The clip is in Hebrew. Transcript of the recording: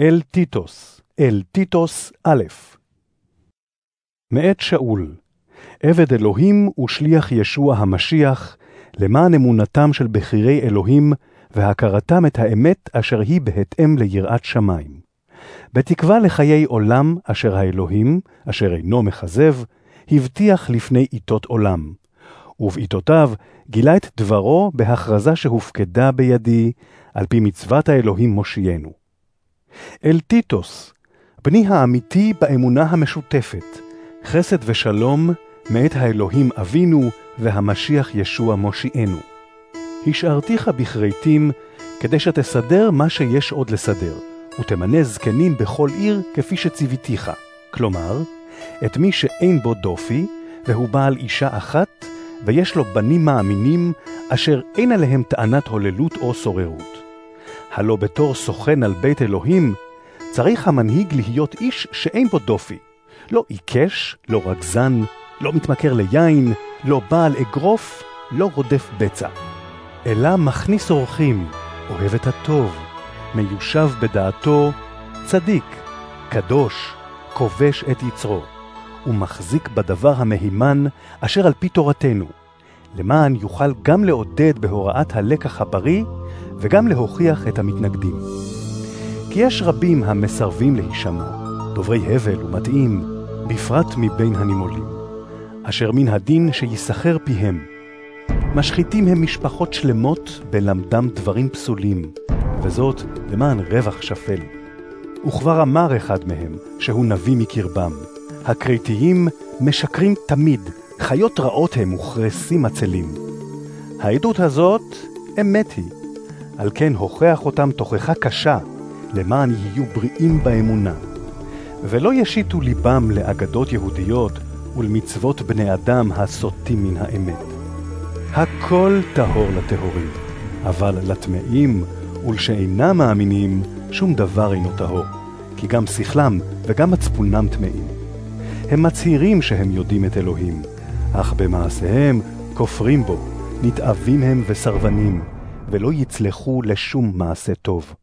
אל טיטוס, אל טיטוס א' מאת שאול, עבד אלוהים ושליח ישוע המשיח, למען אמונתם של בכירי אלוהים, והכרתם את האמת אשר היא בהתאם ליראת שמיים. בתקווה לחיי עולם אשר האלוהים, אשר אינו מכזב, הבטיח לפני עיתות עולם. ובעיתותיו גילה את דברו בהכרזה שהופקדה בידי, על פי מצוות האלוהים מושיענו. אל טיטוס, בני האמיתי באמונה המשותפת, חסד ושלום מאת האלוהים אבינו והמשיח ישוע מושיענו. השארתיך בכרתים, כדי שתסדר מה שיש עוד לסדר, ותמנה זקנים בכל עיר כפי שציוויתיך. כלומר, את מי שאין בו דופי, והוא בעל אישה אחת, ויש לו בנים מאמינים, אשר אין עליהם טענת הוללות או סוררות. הלא בתור סוכן על בית אלוהים, צריך המנהיג להיות איש שאין בו דופי. לא עיקש, לא רגזן, לא מתמכר ליין, לא בעל אגרוף, לא רודף בצע. אלא מכניס אורחים, אוהב את הטוב, מיושב בדעתו, צדיק, קדוש, כובש את יצרו, ומחזיק בדבר המהימן אשר על פי תורתנו, למען יוכל גם לעודד בהוראת הלקח הבריא, וגם להוכיח את המתנגדים. כי יש רבים המסרבים להישמע, דוברי הבל ומטעים, בפרט מבין הנימולים, אשר מן הדין שיסחר פיהם. משחיתים הם משפחות שלמות בלמדם דברים פסולים, וזאת למען רווח שפל. וכבר אמר אחד מהם, שהוא נביא מקרבם, הכרתיים משקרים תמיד, חיות רעות הם וכרסים עצלים. העדות הזאת אמת היא, על כן הוכח אותם תוכחה קשה, למען יהיו בריאים באמונה. ולא ישיתו ליבם לאגדות יהודיות ולמצוות בני אדם הסוטים מן האמת. הכל טהור לטהורים, אבל לטמאים ולשאינם מאמינים שום דבר אינו טהור, כי גם שכלם וגם מצפונם טמאים. הם מצהירים שהם יודעים את אלוהים, אך במעשיהם כופרים בו, נתעבים הם וסרבנים, ולא יצלחו לשום מעשה טוב.